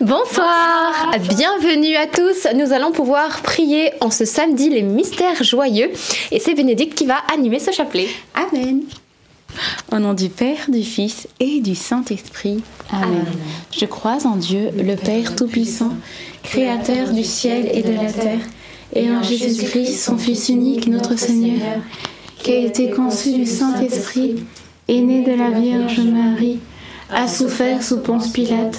Bonsoir. bienvenue à tous. Nous allons pouvoir prier en ce samedi les mystères joyeux et c'est Bénédicte qui va animer ce chapelet. Amen. Au nom du Père, du Fils et du Saint-Esprit. Amen. Je crois en Dieu, le Père Tout-Puissant, Créateur du ciel et de la terre, et en Jésus-Christ, son Fils unique, notre Seigneur, qui a été conçu du Saint-Esprit, est né de la Vierge Marie, a souffert sous Ponce Pilate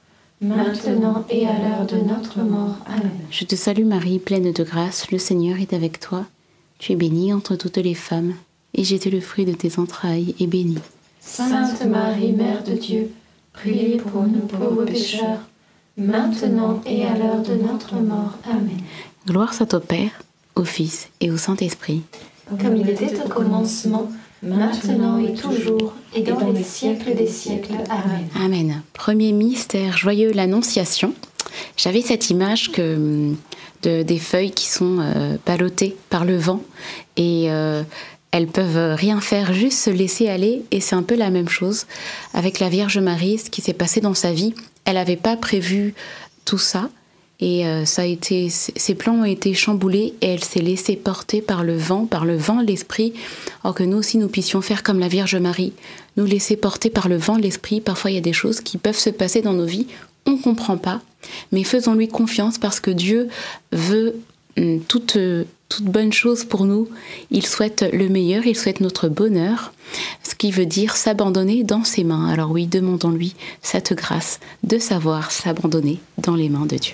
maintenant et à l'heure de notre mort. Amen. Je te salue Marie, pleine de grâce, le Seigneur est avec toi. Tu es bénie entre toutes les femmes, et Jésus, le fruit de tes entrailles, est béni. Sainte Marie, Mère de Dieu, priez pour nous pauvres pécheurs, maintenant et à l'heure de notre mort. Amen. Gloire soit au Père, au Fils et au Saint-Esprit. Comme il était au commencement, maintenant et toujours, et dans les siècles des siècles. Amen. Amen. Premier mystère joyeux, l'Annonciation. J'avais cette image que de, des feuilles qui sont euh, ballottées par le vent et euh, elles peuvent rien faire, juste se laisser aller. Et c'est un peu la même chose avec la Vierge Marie, ce qui s'est passé dans sa vie. Elle n'avait pas prévu tout ça. Et euh, ça a été, ses plans ont été chamboulés et elle s'est laissée porter par le vent, par le vent, l'esprit, or que nous aussi nous puissions faire comme la Vierge Marie, nous laisser porter par le vent, l'esprit. Parfois il y a des choses qui peuvent se passer dans nos vies, on ne comprend pas, mais faisons-lui confiance parce que Dieu veut hum, toute, toute bonne chose pour nous. Il souhaite le meilleur, il souhaite notre bonheur, ce qui veut dire s'abandonner dans ses mains. Alors oui, demandons-lui cette grâce de savoir s'abandonner dans les mains de Dieu.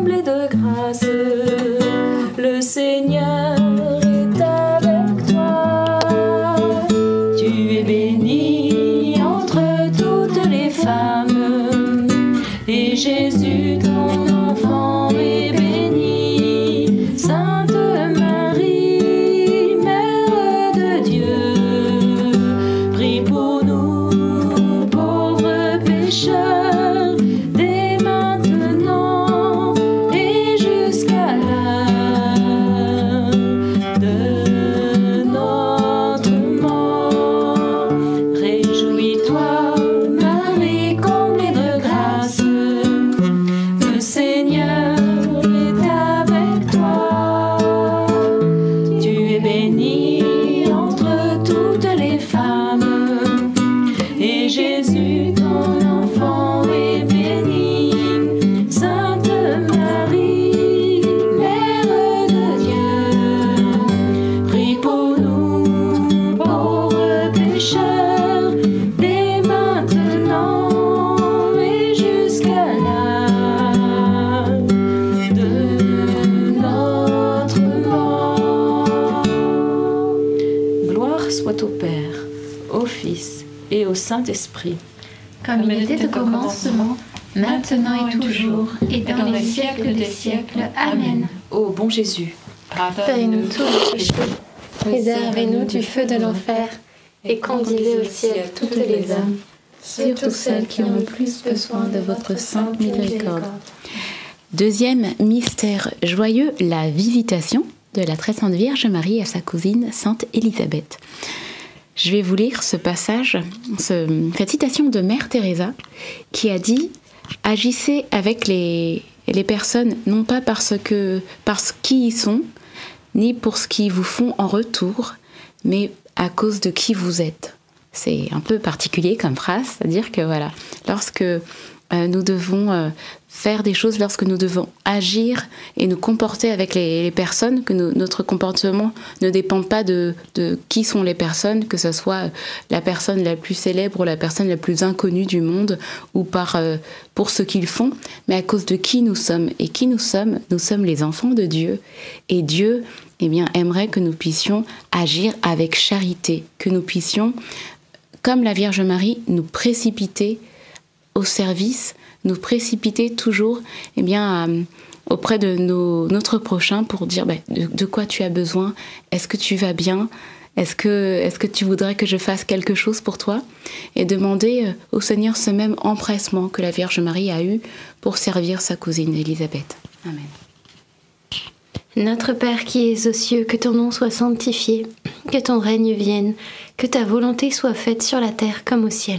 comblée de grâce, Saint-Esprit. Comme il était au commencement, maintenant et toujours, et dans les siècles des siècles. Amen. Ô bon Jésus, Pardonne-nous tous nos péchés, préservez-nous du feu de l'enfer, et conduisez au ciel toutes les âmes, surtout celles qui ont le plus besoin de votre sainte miséricorde. Deuxième mystère joyeux, la visitation de la très sainte Vierge Marie à sa cousine Sainte Élisabeth. Je vais vous lire ce passage, ce- cette citation de Mère Teresa qui a dit Agissez avec les, les personnes non pas parce que parce qui ils sont, ni pour ce qu'ils vous font en retour, mais à cause de qui vous êtes. C'est un peu particulier comme phrase, c'est-à-dire que voilà, lorsque nous devons euh, faire des choses, lorsque nous devons agir et nous comporter avec les, personnes, que notre comportement ne dépend pas de, de qui sont les personnes, que ce soit la personne la plus célèbre ou la personne la plus inconnue du monde, ou par euh, pour ce qu'ils font, mais à cause de qui nous sommes. Et qui nous sommes Nous sommes les enfants de Dieu. Et Dieu eh bien, aimerait que nous puissions agir avec charité, que nous puissions, comme la Vierge Marie, nous précipiter au service, nous précipiter toujours eh bien, à- auprès de notre prochain pour dire bah, de, de quoi tu as besoin, est-ce que tu vas bien, est-ce que, est que tu voudrais que je fasse quelque chose pour toi? Et demander euh, au Seigneur ce même empressement que la Vierge Marie a eu pour servir sa cousine Élisabeth. Amen. Notre Père qui es aux cieux, que ton nom soit sanctifié, que ton règne vienne, que ta volonté soit faite sur la terre comme au ciel.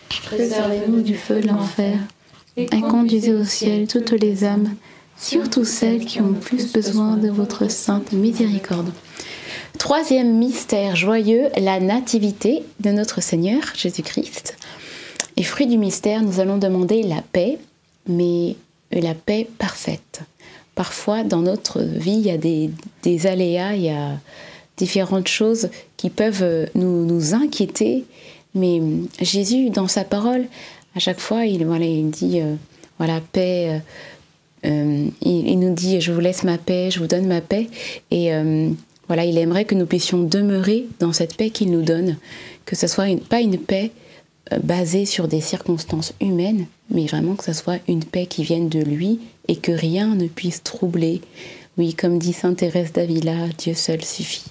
préservez-nous du feu de l'enfer, et conduisez au ciel toutes les âmes, surtout celles qui ont plus besoin de votre sainte miséricorde. Troisième mystère joyeux, la nativité de notre Seigneur Jésus-Christ. Et fruit du mystère, nous allons demander la paix, mais la paix parfaite. Parfois, dans notre vie, il y a des, des aléas, il y a différentes choses qui peuvent nous, nous inquiéter, mais Jésus, dans sa parole, à chaque fois, il, voilà, il dit, euh, voilà, paix, euh, euh, il, nous dit, je vous laisse ma paix, je vous donne ma paix, et voilà, il aimerait que nous puissions demeurer dans cette paix qu'il nous donne, que ce soit pas une paix basée sur des circonstances humaines, mais vraiment que ce soit une paix qui vienne de lui et que rien ne puisse troubler. Oui, comme dit Sainte Thérèse d'Avila, Dieu seul suffit.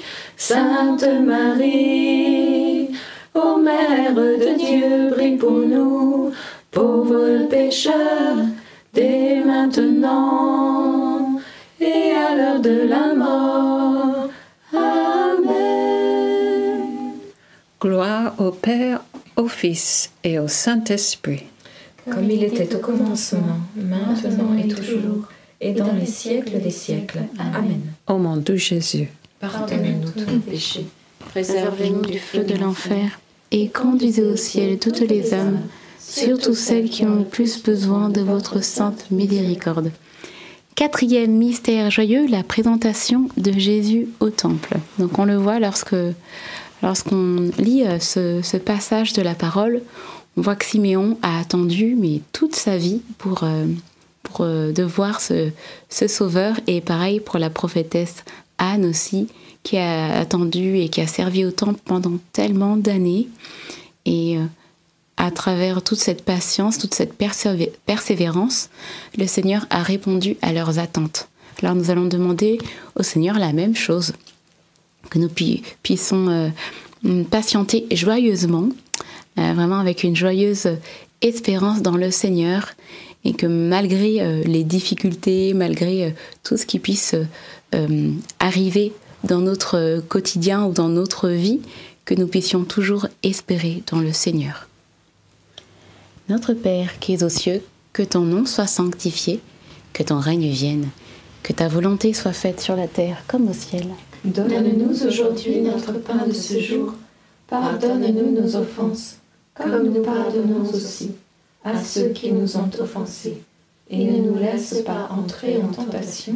Sainte Marie, ô Mère de Dieu, prie pour nous, pauvres pécheurs, dès maintenant et à l'heure de la mort. Amen. gloire au Père, au Fils et au Saint-Esprit. Comme il était au commencement, maintenant et toujours, et dans les siècles des siècles. Amen. Ô mon doux Jésus, Pardonne-nous tous nos péchés. Préservez-nous du feu de l'enfer et conduisez au ciel toutes les âmes, surtout celles qui ont le plus besoin de votre sainte miséricorde. Quatrième mystère joyeux, la présentation de Jésus au temple. Donc on le voit lorsque lorsqu'on lit euh, ce, ce passage de la parole, on voit que Siméon a attendu mais toute sa vie pour, euh, pour euh, de voir ce, ce sauveur et pareil pour la prophétesse Anne aussi qui a attendu et qui a servi au temple pendant tellement d'années. Et euh, à travers toute cette patience, toute cette persévé- persévérance, le Seigneur a répondu à leurs attentes. Alors nous allons demander au Seigneur la même chose, que nous pu- puissions euh, patienter joyeusement, euh, vraiment avec une joyeuse espérance dans le Seigneur, et que malgré les difficultés, malgré tout ce qui puisse euh, arriver dans notre quotidien ou dans notre vie, que nous puissions toujours espérer dans le Seigneur. Notre Père qui es aux cieux, que ton nom soit sanctifié, que ton règne vienne, que ta volonté soit faite sur la terre comme au ciel. Donne-nous aujourd'hui notre pain de ce jour. Pardonne-nous nos offenses, comme nous pardonnons aussi à ceux qui nous ont offensés. Et ne nous laisse pas entrer en tentation,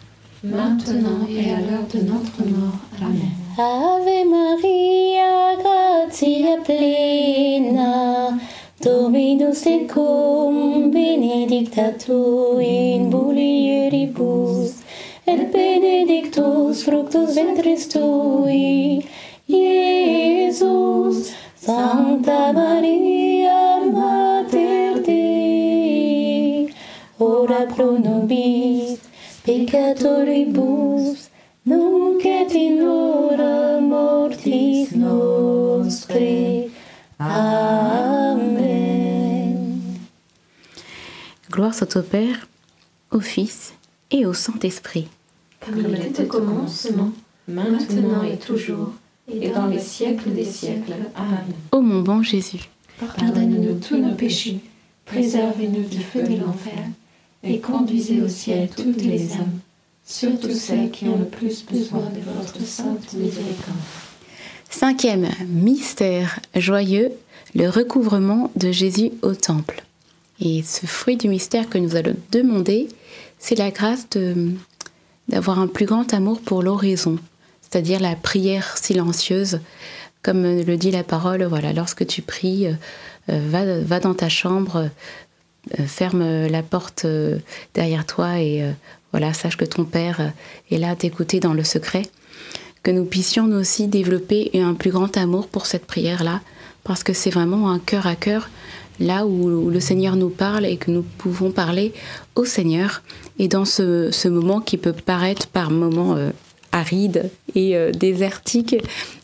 maintenant et à l'heure de notre mort. Amen. Ave Maria, gratia plena, Dominus tecum, benedicta tu in mulieribus, et benedictus fructus ventris tui, Iesus. Santa Maria, Mater ora pro nobis peccatoribus, nunc et in hora mortis nostre. Amen. Gloire soit au Père, au Fils et au Saint-Esprit. Comme il était au commencement, maintenant et toujours, et dans les siècles des siècles. Amen. Ô mon bon Jésus, Pardonne-nous tous nos péchés, préservez-nous du feu de l'enfer, et conduisez au ciel toutes les âmes, surtout celles qui ont le plus besoin de votre sainte miséricorde. Cinquième mystère joyeux, le recouvrement de Jésus au temple. Et ce fruit du mystère que nous allons demander, c'est la grâce d'avoir un plus grand amour pour l'oraison, c'est-à-dire la prière silencieuse. Comme le dit la parole, voilà, lorsque tu pries, euh, euh, va, va dans ta chambre, ferme la porte euh, derrière toi et euh, voilà, sache que ton Père euh, est là à t'écouter dans le secret que nous puissions nous aussi développer un plus grand amour pour cette prière-là, parce que c'est vraiment un cœur à cœur, là où, le Seigneur nous parle et que nous pouvons parler au Seigneur. Et dans ce, ce moment qui peut paraître par moments euh, aride et euh, désertique,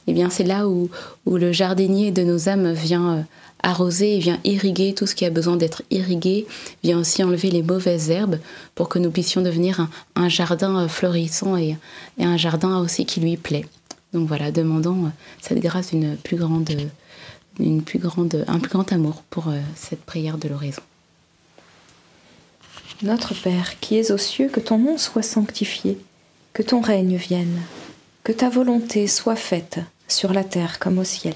eh bien c'est là où, où le jardinier de nos âmes vient euh, arroser et vient irriguer tout ce qui a besoin d'être irrigué, vient aussi enlever les mauvaises herbes pour que nous puissions devenir un, jardin euh, florissant et, un jardin aussi qui lui plaît. Donc voilà, demandons euh, cette grâce d'une plus grande, une plus grande, un plus grand amour pour euh, cette prière de l'oraison. Notre Père qui es aux cieux, que ton nom soit sanctifié, que ton règne vienne, que ta volonté soit faite sur la terre comme au ciel.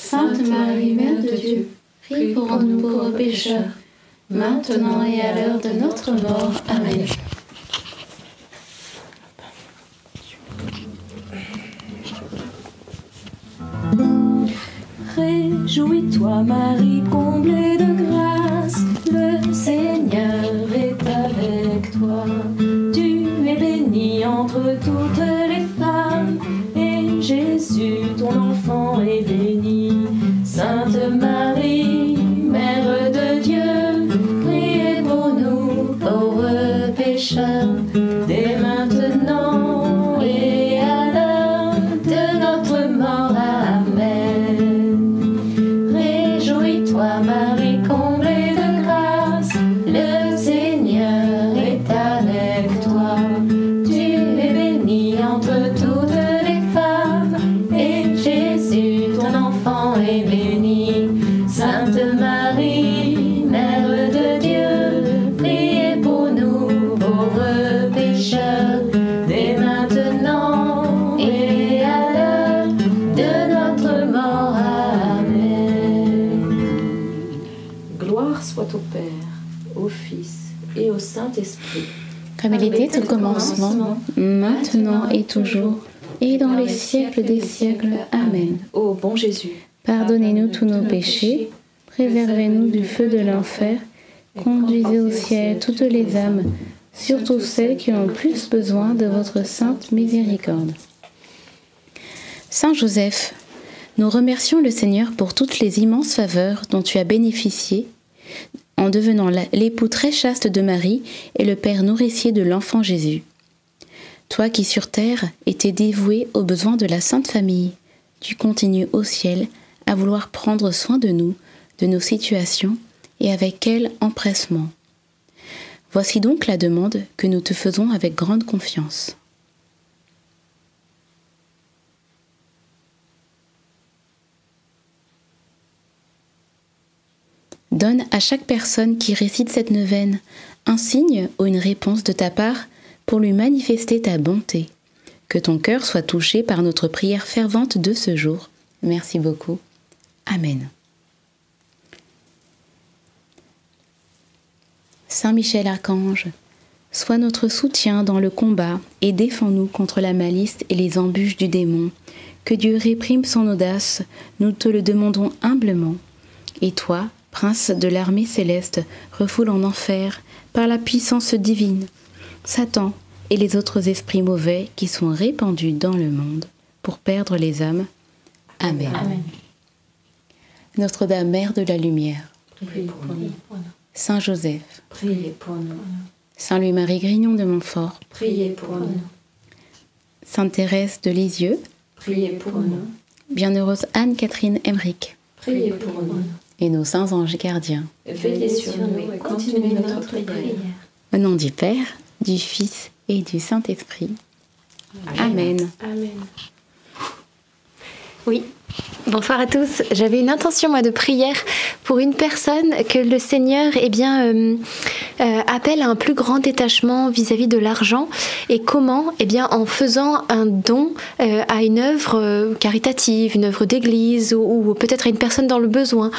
Sainte Marie, Mère de Dieu, prie pour nous pauvres pécheurs, maintenant et à l'heure de notre mort. Amen. Réjouis-toi, Marie, Comme il était au commencement, maintenant et toujours, et dans les siècles des siècles. Amen. Ô bon Jésus, Pardonnez-nous tous nos péchés, préservez-nous du feu de l'enfer, conduisez au ciel toutes les âmes, surtout celles qui ont plus besoin de votre sainte miséricorde. Saint Joseph, nous remercions le Seigneur pour toutes les immenses faveurs dont tu as bénéficié en devenant l'époux très chaste de Marie et le père nourricier de l'enfant Jésus. Toi qui sur terre étais dévoué aux besoins de la Sainte Famille, tu continues au ciel à vouloir prendre soin de nous, de nos situations, et avec quel empressement. Voici donc la demande que nous te faisons avec grande confiance. Donne à chaque personne qui récite cette neuvaine un signe ou une réponse de ta part pour lui manifester ta bonté. Que ton cœur soit touché par notre prière fervente de ce jour. Merci beaucoup. Amen. Saint Michel Archange, sois notre soutien dans le combat et défends-nous contre la malice et les embûches du démon. Que Dieu réprime son audace, nous te le demandons humblement. Et toi, prince de l'armée céleste, refoule en enfer, par la puissance divine, Satan et les autres esprits mauvais qui sont répandus dans le monde pour perdre les âmes. Amen. Notre-Dame, Mère de la Lumière, Priez pour nous. Saint Joseph, Priez pour nous. Saint Louis-Marie Grignon de Montfort, Priez pour nous. Sainte Thérèse de Lisieux, Priez pour nous. Bienheureuse Anne-Catherine Emmerich, Priez pour nous. Et nos saints anges gardiens. Veillez sur nous et continuez notre prière. Au nom du Père, du Fils et du Saint-Esprit. Amen. Amen. Oui. Bonsoir à tous. J'avais une intention moi de prière pour une personne que le Seigneur eh bien euh, euh, appelle à un plus grand détachement vis-à-vis de l'argent et comment eh bien en faisant un don euh, à une œuvre caritative, une œuvre d'église ou, ou peut-être à une personne dans le besoin.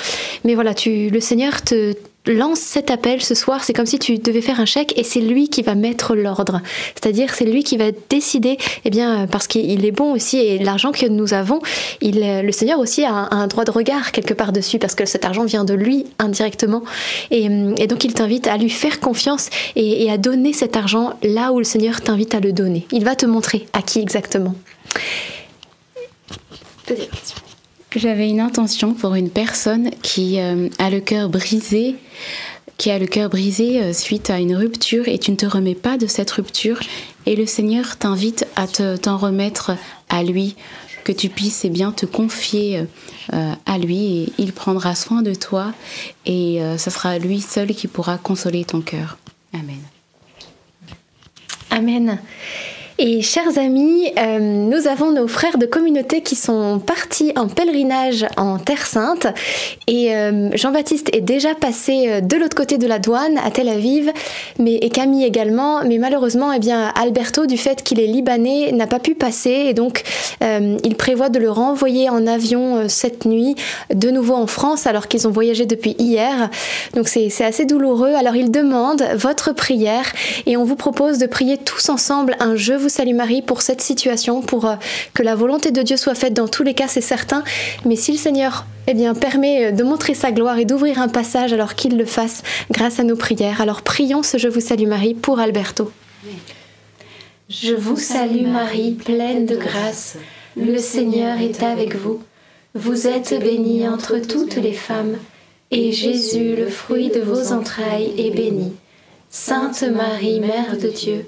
Mais voilà, tu le Seigneur te lance cet appel ce soir, c'est comme si tu devais faire un chèque et c'est lui qui va mettre l'ordre. C'est-à-dire c'est lui qui va décider, eh bien parce qu'il est bon aussi et l'argent que nous avons, il, le Seigneur aussi a un, droit de regard quelque part dessus parce que cet argent vient de lui indirectement et, donc il t'invite à lui faire confiance et, et à donner cet argent là où le Seigneur t'invite à le donner. Il va te montrer à qui exactement. J'avais une intention pour une personne qui euh, a le cœur brisé, qui a le cœur brisé euh, suite à une rupture et tu ne te remets pas de cette rupture et le Seigneur t'invite à t'en remettre à lui, que tu puisses eh bien te confier euh, à lui et il prendra soin de toi et ce sera lui seul qui pourra consoler ton cœur. Amen. Amen. Et chers amis, euh, nous avons nos frères de communauté qui sont partis en pèlerinage en Terre Sainte. Et euh, Jean-Baptiste est déjà passé euh, de l'autre côté de la douane à Tel Aviv, mais, et Camille également. Mais malheureusement, eh bien, Alberto, du fait qu'il est libanais, n'a pas pu passer. Et donc, il prévoit de le renvoyer en avion cette nuit, de nouveau en France, alors qu'ils ont voyagé depuis hier. Donc, c'est assez douloureux. Alors, il demande votre prière et on vous propose de prier tous ensemble un Je vous salue Marie pour cette situation, pour euh, que la volonté de Dieu soit faite dans tous les cas, c'est certain. Mais si le Seigneur eh bien, permet euh, de montrer sa gloire et d'ouvrir un passage, alors qu'il le fasse grâce à nos prières. Alors prions ce Je vous salue Marie pour Alberto. Je vous salue Marie, pleine de grâce. Le Seigneur est avec vous. Vous êtes bénie entre toutes les femmes, et Jésus, le fruit de vos entrailles, est béni. Sainte Marie, Mère de Dieu,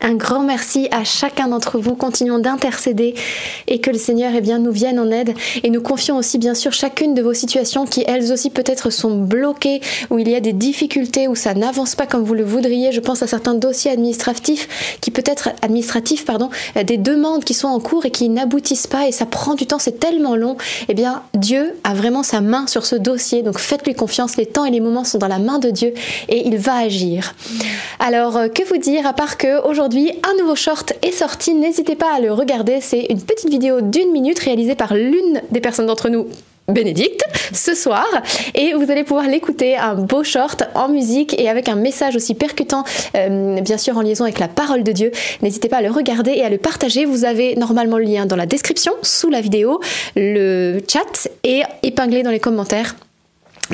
Un grand merci à chacun d'entre vous. Continuons d'intercéder et que le Seigneur eh bien, nous vienne en aide. Et nous confions aussi bien sûr chacune de vos situations qui elles aussi peut-être sont bloquées, où il y a des difficultés, où ça n'avance pas comme vous le voudriez. Je pense à certains dossiers administratifs qui peut-être administratifs, pardon, des demandes qui sont en cours et qui n'aboutissent pas et ça prend du temps, c'est tellement long. Eh bien, Dieu a vraiment sa main sur ce dossier. Donc faites-lui confiance. Les temps et les moments sont dans la main de Dieu et il va agir. Alors, euh, que vous dire à part que aujourd'hui aujourd'hui, un nouveau short est sorti. N'hésitez pas à le regarder. C'est une petite vidéo d'une minute réalisée par l'une des personnes d'entre nous Bénédicte ce soir. Et vous allez pouvoir l'écouter un beau short en musique et avec un message aussi percutant euh, bien sûr en liaison avec la parole de Dieu. N'hésitez pas à le regarder et à le partager. Vous avez normalement le lien dans la description sous la vidéo. Le chat et épinglé dans les commentaires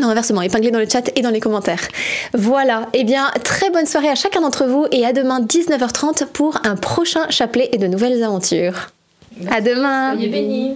non, inversement, épinglé dans le chat et dans les commentaires. Voilà, eh bien, très bonne soirée à chacun d'entre vous et à demain 19h30 pour un prochain chapelet et de nouvelles aventures. À demain. Soyez bénis.